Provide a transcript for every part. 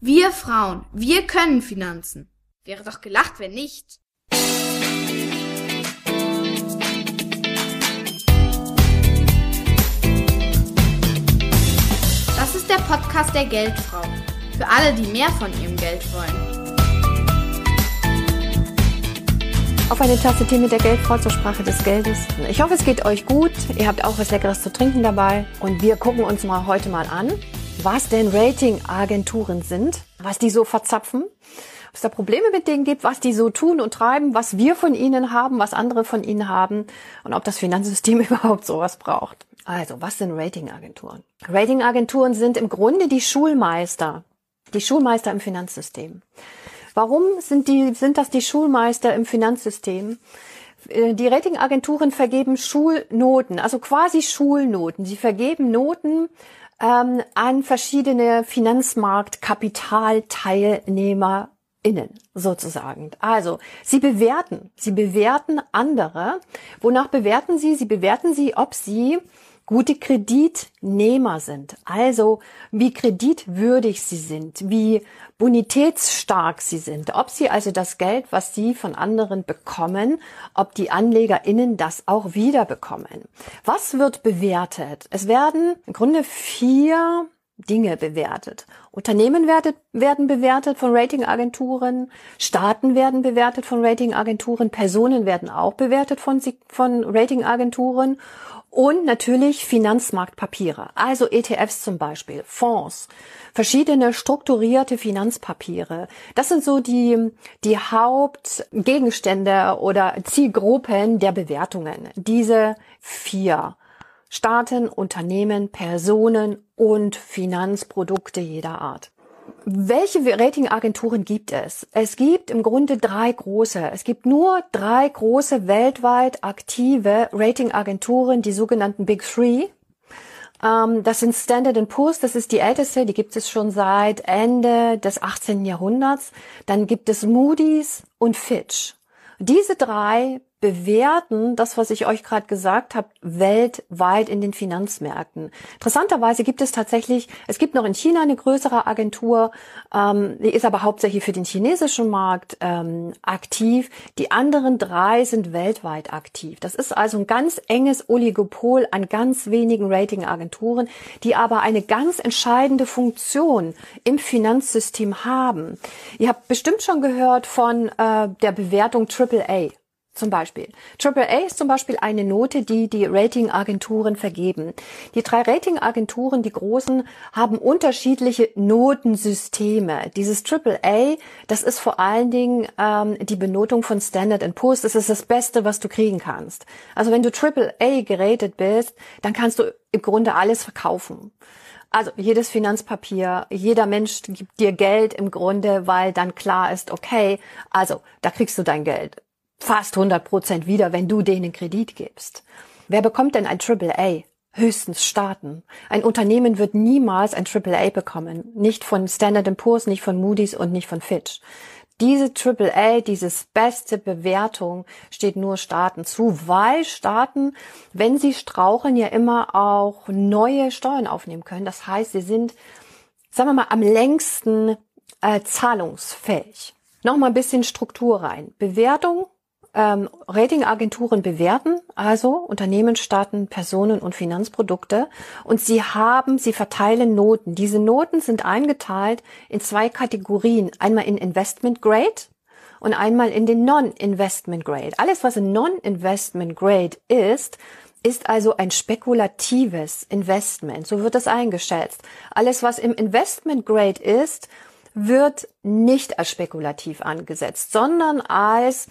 Wir Frauen, wir können Finanzen. Wäre doch gelacht, wenn nicht. Das ist der Podcast der Geldfrau. Für alle, die mehr von ihrem Geld wollen. Auf eine Tasse Tee mit der Geldfrau zur Sprache des Geldes. Ich hoffe, es geht euch gut. Ihr habt auch was Leckeres zu trinken dabei. Und wir gucken uns mal heute mal an, was denn Ratingagenturen sind, was die so verzapfen, ob es da Probleme mit denen gibt, was die so tun und treiben, was wir von ihnen haben, was andere von ihnen haben und ob das Finanzsystem überhaupt sowas braucht. Also, was sind Ratingagenturen? Ratingagenturen sind im Grunde die Schulmeister, die Schulmeister im Finanzsystem. Warum sind die, sind das die Schulmeister im Finanzsystem? Äh, die Ratingagenturen vergeben Schulnoten, also quasi Schulnoten. Sie vergeben Noten ähm, an verschiedene Finanzmarktkapitalteilnehmer innen sozusagen. Also, sie bewerten, sie bewerten andere. Wonach bewerten sie? Sie bewerten sie, ob sie gute Kreditnehmer sind. Also wie kreditwürdig sie sind, wie bonitätsstark sie sind, ob sie also das Geld, was sie von anderen bekommen, ob die AnlegerInnen das auch wieder bekommen. Was wird bewertet? Es werden im Grunde vier Dinge bewertet. Unternehmen werden bewertet von Ratingagenturen, Staaten werden bewertet von Ratingagenturen, Personen werden auch bewertet von, von Ratingagenturen und natürlich Finanzmarktpapiere, also ETFs zum Beispiel, Fonds, verschiedene strukturierte Finanzpapiere. Das sind so die, die Hauptgegenstände oder Zielgruppen der Bewertungen. Diese vier. Staaten, Unternehmen, Personen und Finanzprodukte jeder Art. Welche Ratingagenturen gibt es? Es gibt im Grunde drei große. Es gibt nur drei große weltweit aktive Ratingagenturen, die sogenannten Big Three. Ähm, das sind Standard Poor's, das ist die älteste, die gibt es schon seit Ende des 18. Jahrhunderts. Dann gibt es Moody's und Fitch. Diese drei bewerten das, was ich euch gerade gesagt habe, weltweit in den Finanzmärkten. Interessanterweise gibt es tatsächlich, es gibt noch in China eine größere Agentur, ähm, die ist aber hauptsächlich für den chinesischen Markt ähm, aktiv. Die anderen drei sind weltweit aktiv. Das ist also ein ganz enges Oligopol an ganz wenigen Ratingagenturen, die aber eine ganz entscheidende Funktion im Finanzsystem haben. Ihr habt bestimmt schon gehört von äh, der Bewertung AAA. Zum Beispiel. AAA ist zum Beispiel eine Note, die die Ratingagenturen vergeben. Die drei Ratingagenturen, die großen, haben unterschiedliche Notensysteme. Dieses AAA, das ist vor allen Dingen ähm, die Benotung von Standard Poor's. Das ist das Beste, was du kriegen kannst. Also wenn du AAA geratet bist, dann kannst du im Grunde alles verkaufen. Also jedes Finanzpapier, jeder Mensch gibt dir Geld im Grunde, weil dann klar ist, okay, also da kriegst du dein Geld fast 100 Prozent wieder, wenn du denen Kredit gibst. Wer bekommt denn ein AAA? Höchstens Staaten. Ein Unternehmen wird niemals ein AAA bekommen. Nicht von Standard Poor's, nicht von Moody's und nicht von Fitch. Diese AAA, dieses beste Bewertung steht nur Staaten zu, weil Staaten, wenn sie straucheln, ja immer auch neue Steuern aufnehmen können. Das heißt, sie sind, sagen wir mal, am längsten äh, zahlungsfähig. Nochmal ein bisschen Struktur rein. Bewertung ähm, Ratingagenturen bewerten, also Unternehmen, Staaten, Personen und Finanzprodukte. Und sie haben, sie verteilen Noten. Diese Noten sind eingeteilt in zwei Kategorien. Einmal in Investment Grade und einmal in den Non-Investment Grade. Alles, was in Non-Investment Grade ist, ist also ein spekulatives Investment. So wird das eingeschätzt. Alles, was im Investment Grade ist, wird nicht als spekulativ angesetzt, sondern als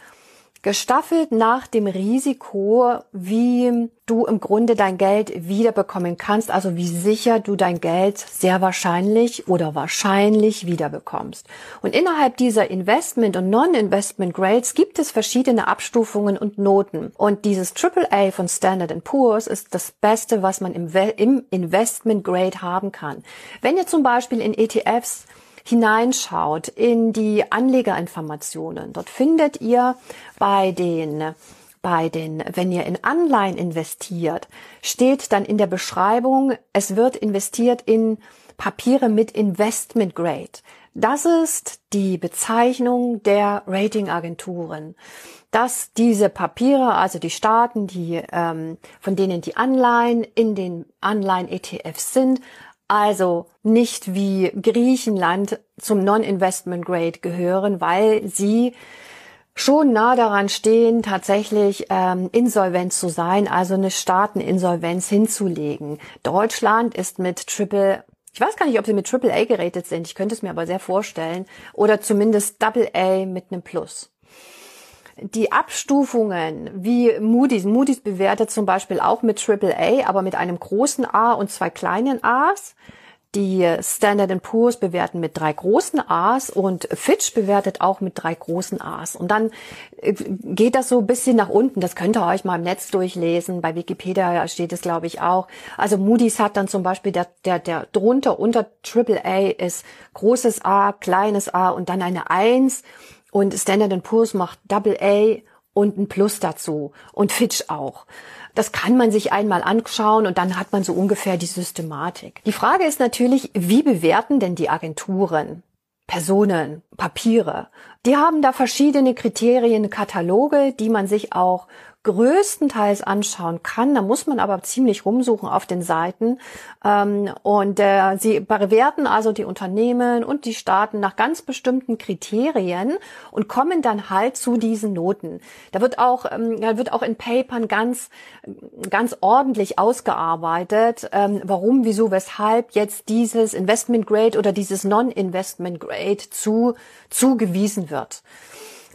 gestaffelt nach dem Risiko, wie du im Grunde dein Geld wiederbekommen kannst, also wie sicher du dein Geld sehr wahrscheinlich oder wahrscheinlich wiederbekommst. Und innerhalb dieser Investment- und Non-Investment Grades gibt es verschiedene Abstufungen und Noten. Und dieses AAA von Standard Poor's ist das Beste, was man im, im Investment Grade haben kann. Wenn ihr zum Beispiel in ETFs hineinschaut in die Anlegerinformationen, dort findet ihr bei den bei den, wenn ihr in Anleihen investiert, steht dann in der Beschreibung, es wird investiert in Papiere mit Investment Grade. Das ist die Bezeichnung der Ratingagenturen dass diese Papiere, also die Staaten, die ähm, von denen die Anleihen in den Anleihen-ETFs sind, also nicht wie Griechenland zum Non-Investment Grade gehören, weil sie schon nah daran stehen, tatsächlich ähm, insolvent zu sein, also eine Staateninsolvenz hinzulegen. Deutschland ist mit Triple ich weiß gar nicht, ob sie mit Triple A gerätet sind. Ich könnte es mir aber sehr vorstellen. Oder zumindest Double A mit einem Plus die Abstufungen wie Moody's, Moody's bewertet zum Beispiel auch mit AAA, aber mit einem großen A und zwei kleinen A's. Die Standard Poor's bewerten mit drei großen A's und Fitch bewertet auch mit drei großen A's. Und dann äh, geht das so ein bisschen nach unten. Das könnt ihr euch mal im Netz durchlesen. Bei Wikipedia steht es, glaube ich, auch. Also Moody's hat dann zum Beispiel der, der, der drunter unter AAA ist großes A, kleines A und dann eine Eins. Und Standard Poor's macht Double A und ein Plus dazu und Fitch auch. Das kann man sich einmal anschauen und dann hat man so ungefähr die Systematik. Die Frage ist natürlich, wie bewerten denn die Agenturen Personen, Papiere? Die haben da verschiedene Kriterien, Kataloge, die man sich auch größtenteils anschauen kann. Da muss man aber ziemlich rumsuchen auf den Seiten. Ähm, und äh, sie bewerten also die Unternehmen und die Staaten nach ganz bestimmten Kriterien und kommen dann halt zu diesen Noten. Da wird auch, ähm, da wird auch in Papern ganz, ganz ordentlich ausgearbeitet, ähm, warum, wieso, weshalb jetzt dieses Investment Grade oder dieses Non-Investment Grade zu, zugewiesen wird.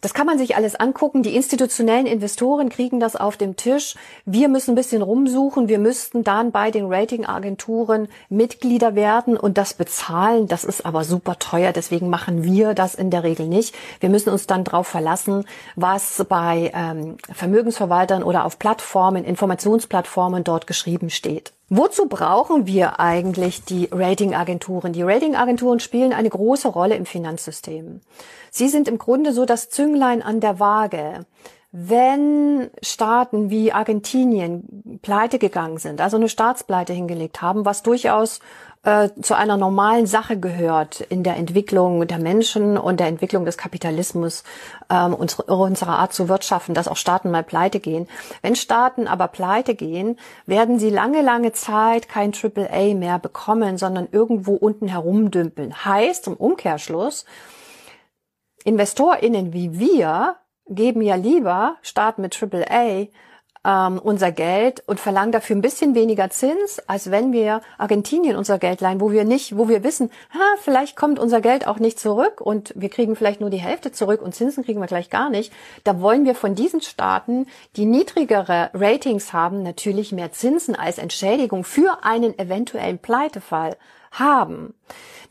Das kann man sich alles angucken. Die institutionellen Investoren kriegen das auf dem Tisch. Wir müssen ein bisschen rumsuchen. Wir müssten dann bei den Ratingagenturen Mitglieder werden und das bezahlen. Das ist aber super teuer. Deswegen machen wir das in der Regel nicht. Wir müssen uns dann darauf verlassen, was bei ähm, Vermögensverwaltern oder auf Plattformen, Informationsplattformen dort geschrieben steht. Wozu brauchen wir eigentlich die Ratingagenturen? Die Ratingagenturen spielen eine große Rolle im Finanzsystem. Sie sind im Grunde so das Zünglein an der Waage. Wenn Staaten wie Argentinien pleite gegangen sind, also eine Staatspleite hingelegt haben, was durchaus äh, zu einer normalen Sache gehört in der Entwicklung der Menschen und der Entwicklung des Kapitalismus, ähm, unsere, unserer Art zu wirtschaften, dass auch Staaten mal pleite gehen. Wenn Staaten aber pleite gehen, werden sie lange, lange Zeit kein AAA mehr bekommen, sondern irgendwo unten herumdümpeln. Heißt im Umkehrschluss, InvestorInnen wie wir geben ja lieber Staat mit AAA ähm, unser Geld und verlangen dafür ein bisschen weniger Zins, als wenn wir Argentinien unser Geld leihen, wo wir nicht, wo wir wissen, ha, vielleicht kommt unser Geld auch nicht zurück und wir kriegen vielleicht nur die Hälfte zurück und Zinsen kriegen wir gleich gar nicht. Da wollen wir von diesen Staaten, die niedrigere Ratings haben, natürlich mehr Zinsen als Entschädigung für einen eventuellen Pleitefall haben.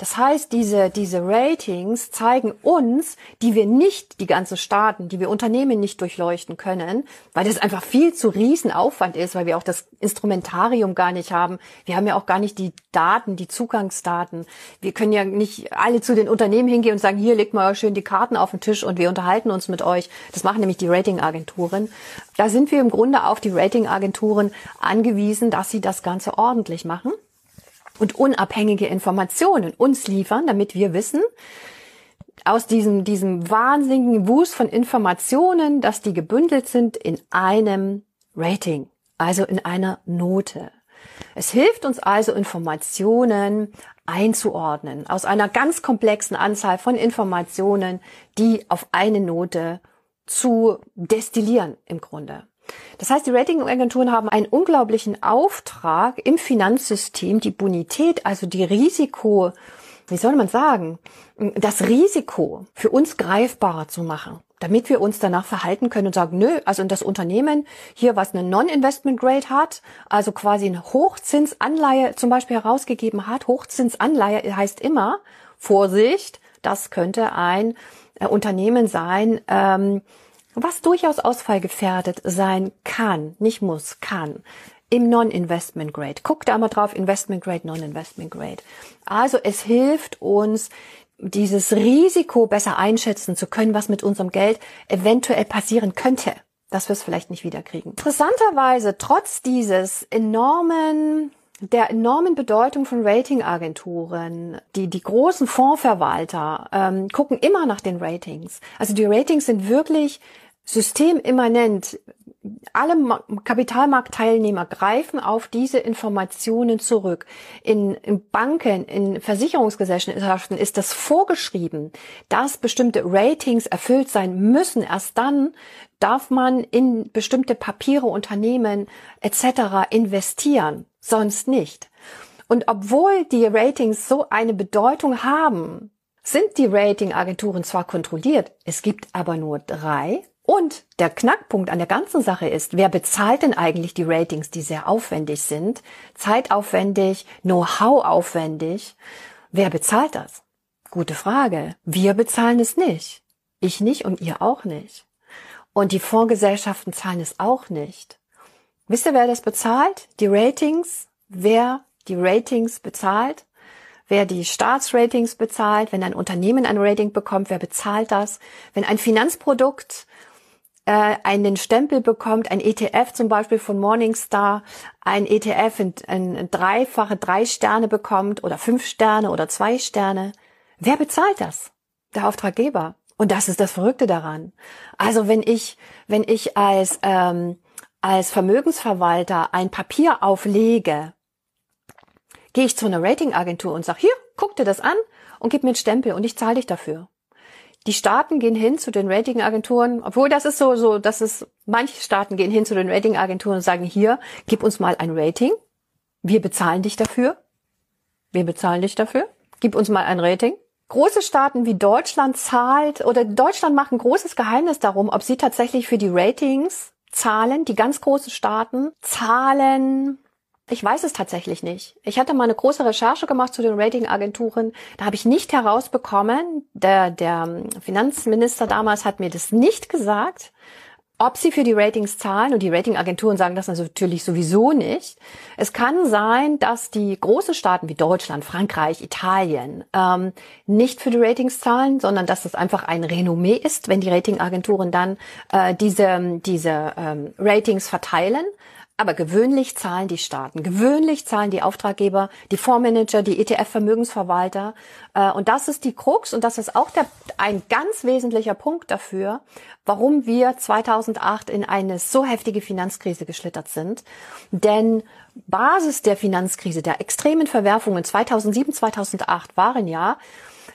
Das heißt, diese, diese Ratings zeigen uns, die wir nicht, die ganzen Staaten, die wir Unternehmen nicht durchleuchten können, weil das einfach viel zu riesen Aufwand ist, weil wir auch das Instrumentarium gar nicht haben. Wir haben ja auch gar nicht die Daten, die Zugangsdaten. Wir können ja nicht alle zu den Unternehmen hingehen und sagen, hier legt mal schön die Karten auf den Tisch und wir unterhalten uns mit euch. Das machen nämlich die Ratingagenturen. Da sind wir im Grunde auf die Ratingagenturen angewiesen, dass sie das Ganze ordentlich machen und unabhängige Informationen uns liefern, damit wir wissen, aus diesem, diesem wahnsinnigen Wust von Informationen, dass die gebündelt sind in einem Rating, also in einer Note. Es hilft uns also, Informationen einzuordnen aus einer ganz komplexen Anzahl von Informationen, die auf eine Note zu destillieren im Grunde. Das heißt, die Ratingagenturen haben einen unglaublichen Auftrag im Finanzsystem, die Bonität, also die Risiko, wie soll man sagen, das Risiko für uns greifbarer zu machen, damit wir uns danach verhalten können und sagen, nö, also das Unternehmen hier, was eine Non-Investment Grade hat, also quasi eine Hochzinsanleihe zum Beispiel herausgegeben hat, Hochzinsanleihe heißt immer, Vorsicht, das könnte ein äh, Unternehmen sein, ähm, was durchaus ausfallgefährdet sein kann, nicht muss, kann, im Non-Investment Grade. Guckt da mal drauf, Investment Grade, Non-Investment Grade. Also es hilft uns, dieses Risiko besser einschätzen zu können, was mit unserem Geld eventuell passieren könnte, dass wir es vielleicht nicht wiederkriegen. Interessanterweise, trotz dieses enormen der enormen Bedeutung von Ratingagenturen, die, die großen Fondsverwalter ähm, gucken immer nach den Ratings. Also die Ratings sind wirklich systemimmanent. Alle Kapitalmarktteilnehmer greifen auf diese Informationen zurück. In, in Banken, in Versicherungsgesellschaften ist das vorgeschrieben, dass bestimmte Ratings erfüllt sein müssen. Erst dann darf man in bestimmte Papiere, Unternehmen etc. investieren sonst nicht. Und obwohl die Ratings so eine Bedeutung haben, sind die Ratingagenturen zwar kontrolliert, es gibt aber nur drei. Und der Knackpunkt an der ganzen Sache ist, wer bezahlt denn eigentlich die Ratings, die sehr aufwendig sind, zeitaufwendig, Know-how aufwendig? Wer bezahlt das? Gute Frage. Wir bezahlen es nicht. Ich nicht und ihr auch nicht. Und die Fondsgesellschaften zahlen es auch nicht. Wisst ihr, wer das bezahlt? Die Ratings? Wer die Ratings bezahlt? Wer die Staatsratings bezahlt? Wenn ein Unternehmen ein Rating bekommt, wer bezahlt das? Wenn ein Finanzprodukt äh, einen Stempel bekommt, ein ETF zum Beispiel von Morningstar, ein ETF in, in, dreifache drei Sterne bekommt oder fünf Sterne oder zwei Sterne, wer bezahlt das? Der Auftraggeber. Und das ist das Verrückte daran. Also wenn ich, wenn ich als ähm, als Vermögensverwalter ein Papier auflege, gehe ich zu einer Ratingagentur und sage, hier, guck dir das an und gib mir einen Stempel und ich zahle dich dafür. Die Staaten gehen hin zu den Ratingagenturen, obwohl das ist so, so, das ist, manche Staaten gehen hin zu den Ratingagenturen und sagen, hier, gib uns mal ein Rating. Wir bezahlen dich dafür. Wir bezahlen dich dafür. Gib uns mal ein Rating. Große Staaten wie Deutschland zahlt oder Deutschland macht ein großes Geheimnis darum, ob sie tatsächlich für die Ratings Zahlen, die ganz großen Staaten, Zahlen, ich weiß es tatsächlich nicht. Ich hatte mal eine große Recherche gemacht zu den Ratingagenturen. Da habe ich nicht herausbekommen, der, der Finanzminister damals hat mir das nicht gesagt, ob sie für die Ratings zahlen, und die Ratingagenturen sagen das natürlich sowieso nicht. Es kann sein, dass die großen Staaten wie Deutschland, Frankreich, Italien ähm, nicht für die Ratings zahlen, sondern dass es einfach ein Renommee ist, wenn die Ratingagenturen dann äh, diese, diese ähm, Ratings verteilen. Aber gewöhnlich zahlen die Staaten, gewöhnlich zahlen die Auftraggeber, die Fondsmanager, die ETF-Vermögensverwalter. Äh, und das ist die Krux und das ist auch der, ein ganz wesentlicher Punkt dafür, warum wir 2008 in eine so heftige Finanzkrise geschlittert sind. Denn Basis der Finanzkrise, der extremen Verwerfungen 2007, 2008 waren ja,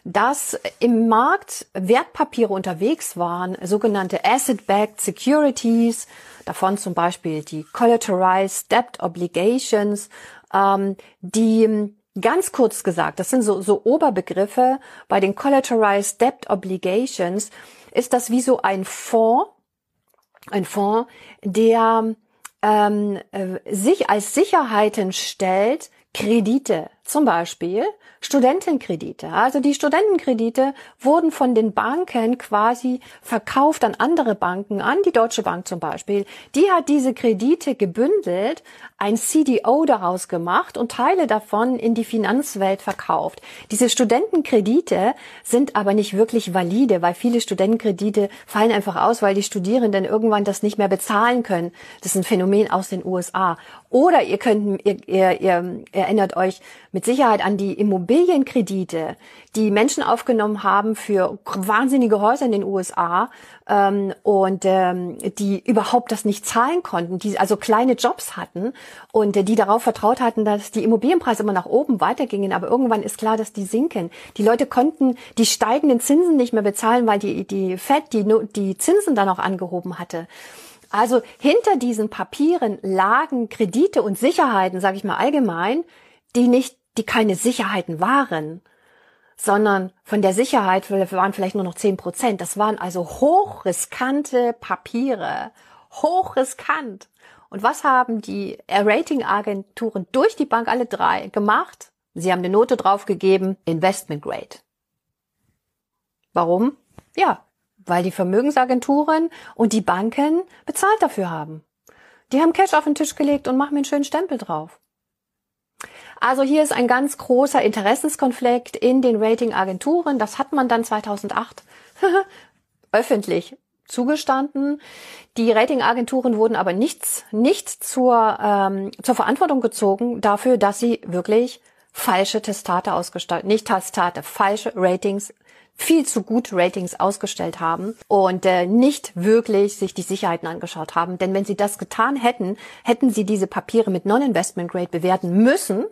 dass im Markt Wertpapiere unterwegs waren, sogenannte Asset-Backed Securities, davon zum Beispiel die Collateralized Debt Obligations, ähm, die ganz kurz gesagt, das sind so, so Oberbegriffe, bei den Collateralized Debt Obligations ist das wie so ein Fonds, ein Fonds, der ähm, äh, sich als Sicherheiten stellt, Kredite, zum Beispiel Studentenkredite. Also die Studentenkredite wurden von den Banken quasi verkauft an andere Banken, an die Deutsche Bank zum Beispiel. Die hat diese Kredite gebündelt, ein CDO daraus gemacht und Teile davon in die Finanzwelt verkauft. Diese Studentenkredite sind aber nicht wirklich valide, weil viele Studentenkredite fallen einfach aus, weil die Studierenden irgendwann das nicht mehr bezahlen können. Das ist ein Phänomen aus den USA. Oder ihr könnt, ihr, ihr, ihr erinnert euch mit Sicherheit an die Immobilienkredite, die Menschen aufgenommen haben für wahnsinnige Häuser in den USA ähm, und ähm, die überhaupt das nicht zahlen konnten, die also kleine Jobs hatten und äh, die darauf vertraut hatten, dass die Immobilienpreise immer nach oben weitergingen, aber irgendwann ist klar, dass die sinken. Die Leute konnten die steigenden Zinsen nicht mehr bezahlen, weil die die Fed die die Zinsen dann auch angehoben hatte. Also hinter diesen Papieren lagen Kredite und Sicherheiten, sage ich mal allgemein, die nicht, die keine Sicherheiten waren, sondern von der Sicherheit waren vielleicht nur noch zehn Prozent. Das waren also hochriskante Papiere, hochriskant. Und was haben die Ratingagenturen durch die Bank alle drei gemacht? Sie haben eine Note draufgegeben, Investment Grade. Warum? Ja, weil die Vermögensagenturen und die Banken bezahlt dafür haben. Die haben Cash auf den Tisch gelegt und machen mir einen schönen Stempel drauf. Also hier ist ein ganz großer Interessenskonflikt in den Ratingagenturen. Das hat man dann 2008 öffentlich zugestanden. Die Ratingagenturen wurden aber nichts, nicht zur, ähm, zur Verantwortung gezogen dafür, dass sie wirklich falsche Testate ausgestellt, nicht Testate, falsche Ratings viel zu gut Ratings ausgestellt haben und äh, nicht wirklich sich die Sicherheiten angeschaut haben. Denn wenn sie das getan hätten, hätten sie diese Papiere mit Non-Investment Grade bewerten müssen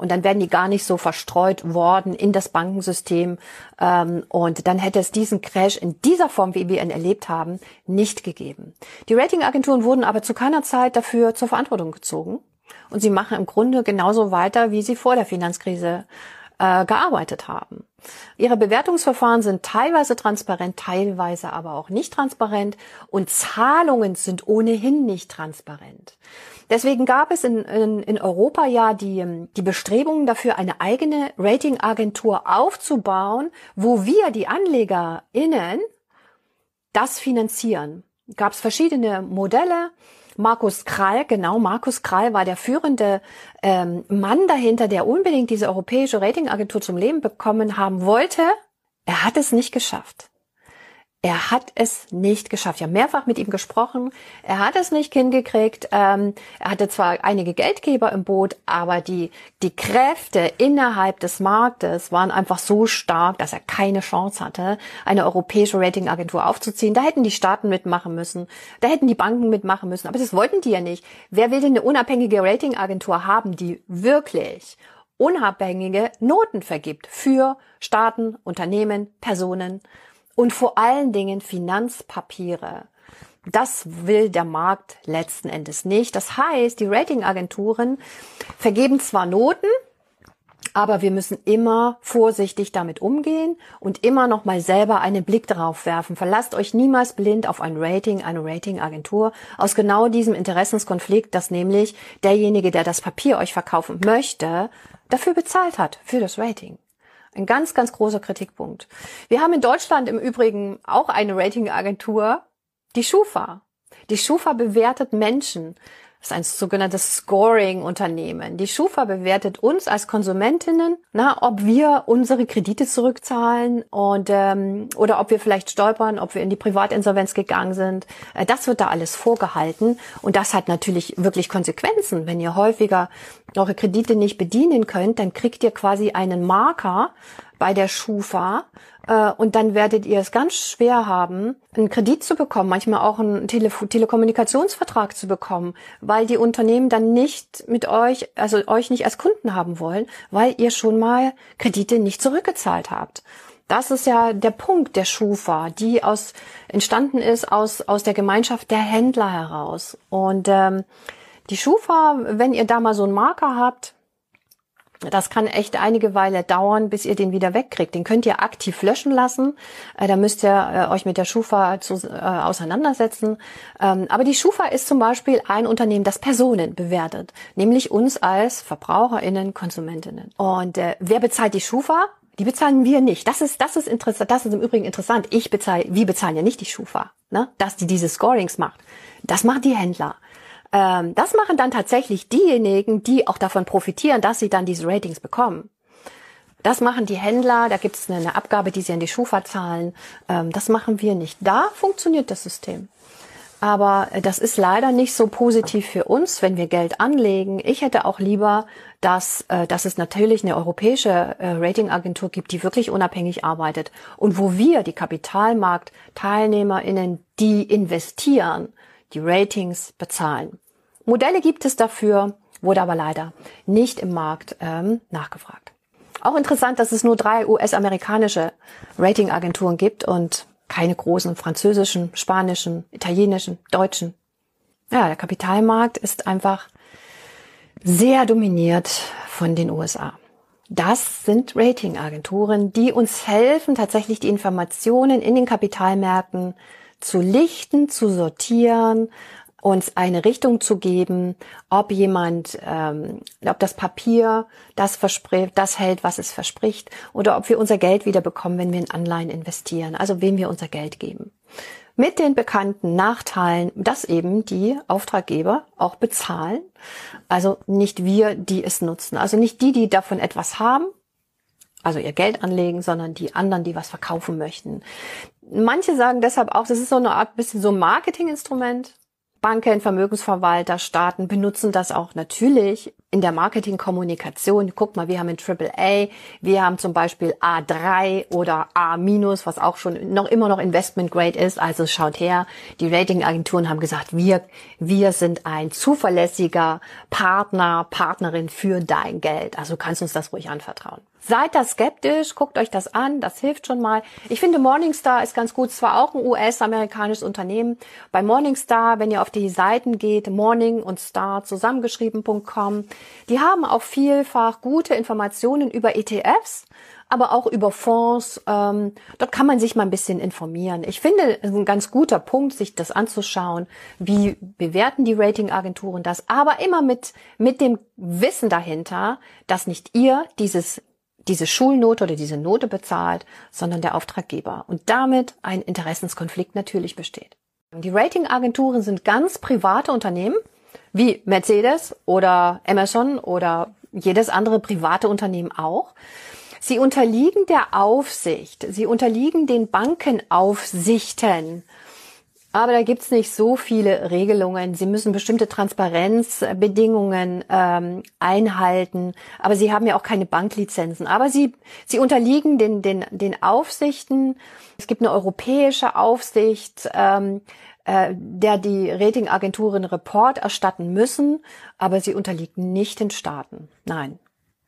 und dann werden die gar nicht so verstreut worden in das Bankensystem. Ähm, und dann hätte es diesen Crash in dieser Form, wie wir ihn erlebt haben, nicht gegeben. Die Ratingagenturen wurden aber zu keiner Zeit dafür zur Verantwortung gezogen. Und sie machen im Grunde genauso weiter, wie sie vor der Finanzkrise äh, gearbeitet haben. Ihre Bewertungsverfahren sind teilweise transparent, teilweise aber auch nicht transparent und Zahlungen sind ohnehin nicht transparent. Deswegen gab es in, in, in Europa ja die, die Bestrebungen dafür, eine eigene Ratingagentur aufzubauen, wo wir, die AnlegerInnen, das finanzieren. Gab es verschiedene Modelle. Markus Krall, genau, Markus Krall war der führende ähm, Mann dahinter, der unbedingt diese europäische Ratingagentur zum Leben bekommen haben wollte. Er hat es nicht geschafft. Er hat es nicht geschafft. Ich habe mehrfach mit ihm gesprochen. Er hat es nicht hingekriegt. Ähm, er hatte zwar einige Geldgeber im Boot, aber die, die Kräfte innerhalb des Marktes waren einfach so stark, dass er keine Chance hatte, eine europäische Ratingagentur aufzuziehen. Da hätten die Staaten mitmachen müssen. Da hätten die Banken mitmachen müssen. Aber das wollten die ja nicht. Wer will denn eine unabhängige Ratingagentur haben, die wirklich unabhängige Noten vergibt für Staaten, Unternehmen, Personen? Und vor allen Dingen Finanzpapiere. Das will der Markt letzten Endes nicht. Das heißt, die Ratingagenturen vergeben zwar Noten, aber wir müssen immer vorsichtig damit umgehen und immer noch mal selber einen Blick darauf werfen. Verlasst euch niemals blind auf ein Rating, eine Ratingagentur aus genau diesem Interessenskonflikt, dass nämlich derjenige, der das Papier euch verkaufen möchte, dafür bezahlt hat für das Rating. Ein ganz, ganz großer Kritikpunkt. Wir haben in Deutschland im Übrigen auch eine Ratingagentur, die Schufa. Die Schufa bewertet Menschen. Ist ein sogenanntes Scoring-Unternehmen. Die Schufa bewertet uns als Konsumentinnen, na, ob wir unsere Kredite zurückzahlen und ähm, oder ob wir vielleicht stolpern, ob wir in die Privatinsolvenz gegangen sind. Äh, das wird da alles vorgehalten und das hat natürlich wirklich Konsequenzen. Wenn ihr häufiger eure Kredite nicht bedienen könnt, dann kriegt ihr quasi einen Marker bei der Schufa und dann werdet ihr es ganz schwer haben, einen Kredit zu bekommen, manchmal auch einen Tele Telekommunikationsvertrag zu bekommen, weil die Unternehmen dann nicht mit euch, also euch nicht als Kunden haben wollen, weil ihr schon mal Kredite nicht zurückgezahlt habt. Das ist ja der Punkt der Schufa, die aus entstanden ist aus aus der Gemeinschaft der Händler heraus. Und ähm, die Schufa, wenn ihr da mal so einen Marker habt, das kann echt einige Weile dauern, bis ihr den wieder wegkriegt. Den könnt ihr aktiv löschen lassen. Äh, da müsst ihr äh, euch mit der Schufa zu, äh, auseinandersetzen. Ähm, aber die Schufa ist zum Beispiel ein Unternehmen, das Personen bewertet, nämlich uns als VerbraucherInnen, KonsumentInnen. Und äh, wer bezahlt die Schufa? Die bezahlen wir nicht. Das ist, das ist interessant. Das ist im Übrigen interessant. Ich bezahle, wir bezahlen ja nicht die Schufa, ne? dass die diese Scorings macht. Das machen die Händler. Ähm, das machen dann tatsächlich diejenigen, die auch davon profitieren, dass sie dann diese Ratings bekommen. Das machen die Händler, da gibt es eine, Abgabe, die sie an die Schufa zahlen. Ähm, das machen wir nicht. Da funktioniert das System. Aber äh, das ist leider nicht so positiv für uns, wenn wir Geld anlegen. Ich hätte auch lieber, dass, äh, dass es natürlich eine europäische äh, Ratingagentur gibt, die wirklich unabhängig arbeitet und wo wir, die Kapitalmarkt-TeilnehmerInnen, die investieren, die Ratings bezahlen. Modelle gibt es dafür, wurde aber leider nicht im Markt ähm, nachgefragt. Auch interessant, dass es nur drei US-amerikanische Ratingagenturen gibt und keine großen französischen, spanischen, italienischen, deutschen. Ja, der Kapitalmarkt ist einfach sehr dominiert von den USA. Das sind Ratingagenturen, die uns helfen, tatsächlich die Informationen in den Kapitalmärkten zu lichten, zu sortieren, uns eine Richtung zu geben, ob jemand, ähm, ob das Papier das verspricht, das hält, was es verspricht, oder ob wir unser Geld wieder bekommen, wenn wir in Anleihen investieren, also wem wir unser Geld geben. Mit den bekannten Nachteilen, dass eben die Auftraggeber auch bezahlen, also nicht wir, die es nutzen, also nicht die, die davon etwas haben, also ihr Geld anlegen, sondern die anderen, die was verkaufen möchten. manche sagen deshalb auch, das ist so eine Art bisschen so Marketinginstrument. Banken, Vermögensverwalter, Staaten benutzen das auch natürlich in der Marketingkommunikation. Guck mal, wir haben ein AAA, wir haben zum Beispiel A3 oder A-, was auch schon noch immer noch Investment Grade ist. Also schaut her, die Ratingagenturen haben gesagt, wir, wir sind ein zuverlässiger Partner, Partnerin für dein Geld. Also kannst uns das ruhig anvertrauen. Seid da skeptisch, guckt euch das an, das hilft schon mal. Ich finde Morningstar ist ganz gut, zwar auch ein US-amerikanisches Unternehmen. Bei Morningstar, wenn ihr auf die Seiten geht, morning und star zusammengeschrieben.com, die haben auch vielfach gute Informationen über ETFs, aber auch über Fonds. Ähm, dort kann man sich mal ein bisschen informieren. Ich finde, ist ein ganz guter Punkt, sich das anzuschauen. Wie bewerten die Ratingagenturen das? Aber immer mit, mit dem Wissen dahinter, dass nicht ihr dieses diese Schulnote oder diese Note bezahlt, sondern der Auftraggeber und damit ein Interessenskonflikt natürlich besteht. Die Ratingagenturen sind ganz private Unternehmen, wie Mercedes oder Amazon oder jedes andere private Unternehmen auch. Sie unterliegen der Aufsicht, sie unterliegen den Bankenaufsichten aber da gibt's nicht so viele Regelungen. Sie müssen bestimmte Transparenzbedingungen ähm, einhalten. Aber Sie haben ja auch keine Banklizenzen. Aber Sie, Sie unterliegen den, den, den Aufsichten. Es gibt eine europäische Aufsicht, ähm, äh, der die Ratingagenturen Report erstatten müssen. Aber sie unterliegen nicht den Staaten. Nein.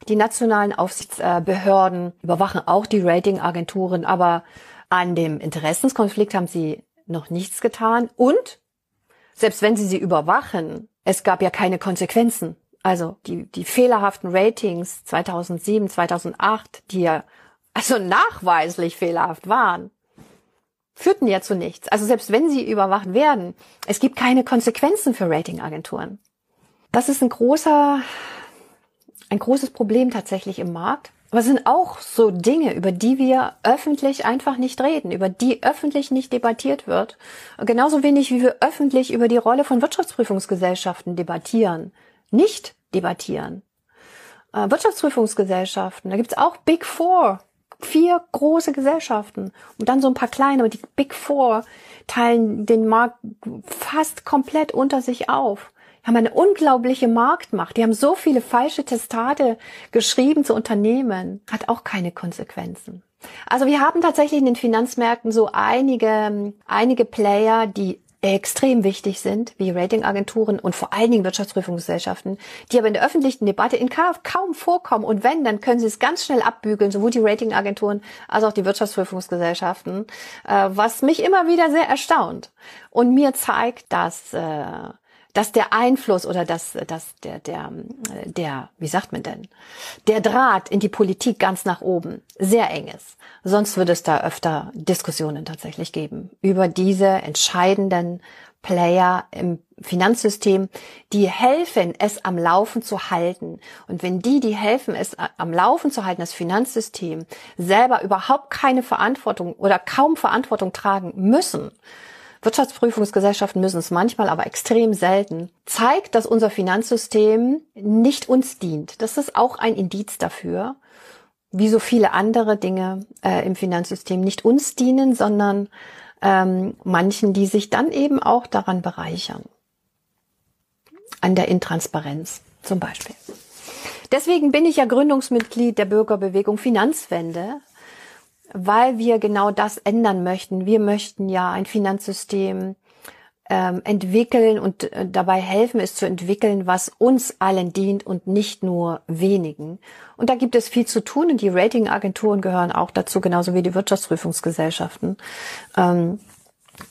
Die nationalen Aufsichtsbehörden überwachen auch die Ratingagenturen. Aber an dem Interessenskonflikt haben sie noch nichts getan und selbst wenn sie sie überwachen, es gab ja keine Konsequenzen. Also die, die fehlerhaften Ratings 2007, 2008, die ja also nachweislich fehlerhaft waren, führten ja zu nichts. Also selbst wenn sie überwacht werden, es gibt keine Konsequenzen für Ratingagenturen. Das ist ein großer, ein großes Problem tatsächlich im Markt. Aber es sind auch so Dinge, über die wir öffentlich einfach nicht reden, über die öffentlich nicht debattiert wird. Genauso wenig wie wir öffentlich über die Rolle von Wirtschaftsprüfungsgesellschaften debattieren. Nicht debattieren. Äh, Wirtschaftsprüfungsgesellschaften, da gibt's auch Big Four, vier große Gesellschaften und dann so ein paar kleine, aber die Big Four teilen den Markt fast komplett unter sich auf haben eine unglaubliche Marktmacht. Die haben so viele falsche Testate geschrieben zu Unternehmen. Hat auch keine Konsequenzen. Also wir haben tatsächlich in den Finanzmärkten so einige, einige Player, die extrem wichtig sind, wie Ratingagenturen und vor allen Dingen Wirtschaftsprüfungsgesellschaften, die aber in der öffentlichen Debatte in kaum vorkommen. Und wenn, dann können sie es ganz schnell abbügeln, sowohl die Ratingagenturen als auch die Wirtschaftsprüfungsgesellschaften, äh, was mich immer wieder sehr erstaunt und mir zeigt, dass äh, dass der Einfluss oder dass, dass der, der, der, wie sagt man denn, der Draht in die Politik ganz nach oben sehr eng ist. Sonst würde es da öfter Diskussionen tatsächlich geben über diese entscheidenden Player im Finanzsystem, die helfen, es am Laufen zu halten. Und wenn die, die helfen, es am Laufen zu halten, das Finanzsystem, selber überhaupt keine Verantwortung oder kaum Verantwortung tragen müssen, Wirtschaftsprüfungsgesellschaften müssen es manchmal, aber extrem selten, zeigt, dass unser Finanzsystem nicht uns dient. Das ist auch ein Indiz dafür, wie so viele andere Dinge äh, im Finanzsystem nicht uns dienen, sondern ähm, manchen, die sich dann eben auch daran bereichern. An der Intransparenz zum Beispiel. Deswegen bin ich ja Gründungsmitglied der Bürgerbewegung Finanzwende, weil wir genau das ändern möchten. Wir möchten ja ein Finanzsystem ähm, entwickeln und äh, dabei helfen, es zu entwickeln, was uns allen dient und nicht nur wenigen. Und da gibt es viel zu tun und die Ratingagenturen gehören auch dazu, genauso wie die Wirtschaftsprüfungsgesellschaften. Ähm,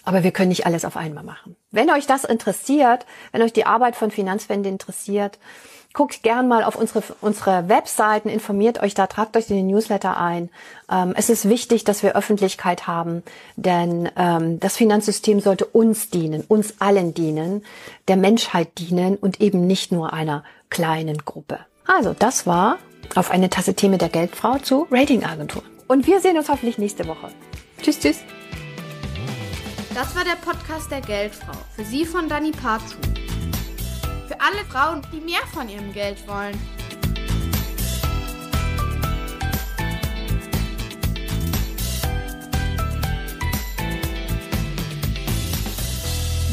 aber wir können nicht alles auf einmal machen. Wenn euch das interessiert, wenn euch die Arbeit von Finanzwende interessiert, guckt gern mal auf unsere, unsere Webseiten, informiert euch da, tragt euch in den Newsletter ein. Ähm, es ist wichtig, dass wir Öffentlichkeit haben, denn ähm, das Finanzsystem sollte uns dienen, uns allen dienen, der Menschheit dienen und eben nicht nur einer kleinen Gruppe. Also, das war auf eine Tasse Tee mit der Geldfrau zu Ratingagenturen. Und wir sehen uns hoffentlich nächste Woche. Tschüss, tschüss. Das war der Podcast der Geldfrau. Für Sie von Dani Patu. Für alle Frauen, die mehr von ihrem Geld wollen.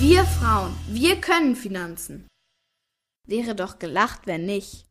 Wir Frauen, wir können Finanzen. Wäre doch gelacht, wenn nicht.